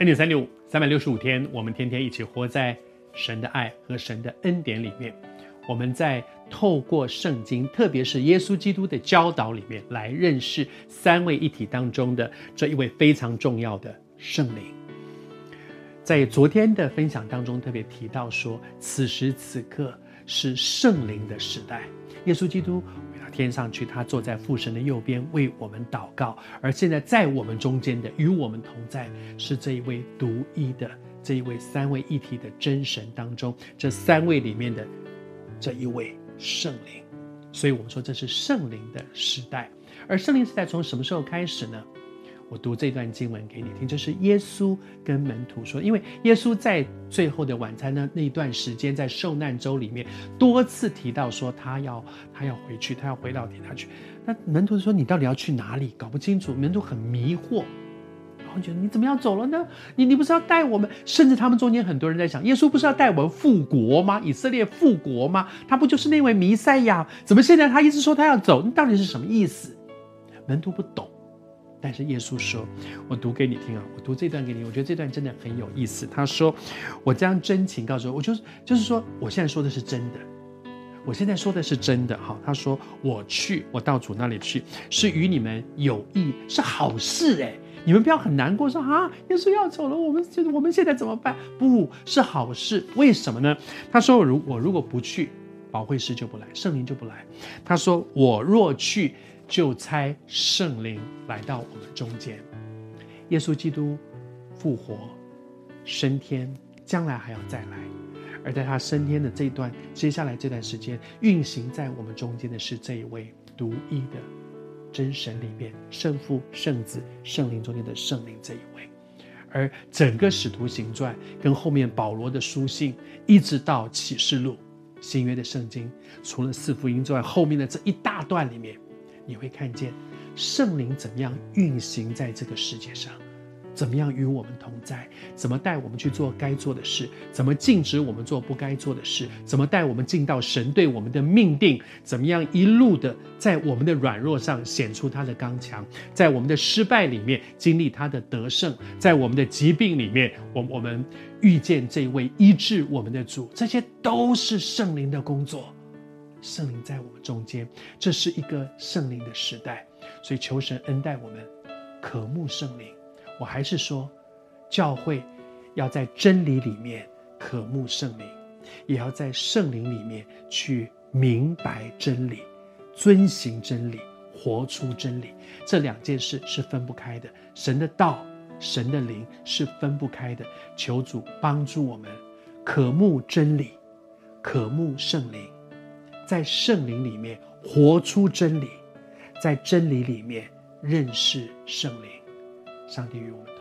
恩典三六五，三百六十五天，我们天天一起活在神的爱和神的恩典里面。我们在透过圣经，特别是耶稣基督的教导里面，来认识三位一体当中的这一位非常重要的圣灵。在昨天的分享当中，特别提到说，此时此刻是圣灵的时代。耶稣基督天上去，他坐在父神的右边为我们祷告。而现在在我们中间的，与我们同在，是这一位独一的这一位三位一体的真神当中，这三位里面的这一位圣灵。所以我们说这是圣灵的时代。而圣灵时代从什么时候开始呢？我读这段经文给你听，就是耶稣跟门徒说，因为耶稣在最后的晚餐呢那一段时间，在受难周里面多次提到说他要他要回去，他要回到天他去。那门徒说：“你到底要去哪里？搞不清楚。”门徒很迷惑，然后觉得你怎么要走了呢？你你不是要带我们？甚至他们中间很多人在想，耶稣不是要带我们复国吗？以色列复国吗？他不就是那位弥赛亚？怎么现在他一直说他要走？你到底是什么意思？门徒不懂。但是耶稣说：“我读给你听啊，我读这段给你，我觉得这段真的很有意思。他说：‘我将真情告诉我，就是就是说，我现在说的是真的，我现在说的是真的。’哈，他说：‘我去，我到主那里去，是与你们有益，是好事。哎，你们不要很难过，说啊，耶稣要走了，我们就我们现在怎么办？不是好事，为什么呢？他说：‘如我如果不去，保惠师就不来，圣灵就不来。’他说：‘我若去。’就差圣灵来到我们中间，耶稣基督复活升天，将来还要再来。而在他升天的这段，接下来这段时间运行在我们中间的是这一位独一的真神里面，圣父、圣子、圣灵中间的圣灵这一位。而整个使徒行传跟后面保罗的书信，一直到启示录、新约的圣经，除了四福音之外，后面的这一大段里面。你会看见圣灵怎么样运行在这个世界上，怎么样与我们同在，怎么带我们去做该做的事，怎么禁止我们做不该做的事，怎么带我们进到神对我们的命定，怎么样一路的在我们的软弱上显出他的刚强，在我们的失败里面经历他的得胜，在我们的疾病里面，我我们遇见这位医治我们的主，这些都是圣灵的工作。圣灵在我们中间，这是一个圣灵的时代，所以求神恩待我们，渴慕圣灵。我还是说，教会要在真理里面渴慕圣灵，也要在圣灵里面去明白真理、遵行真理、活出真理。这两件事是分不开的。神的道、神的灵是分不开的。求主帮助我们，渴慕真理，渴慕圣灵。在圣灵里面活出真理，在真理里面认识圣灵。上帝与我们同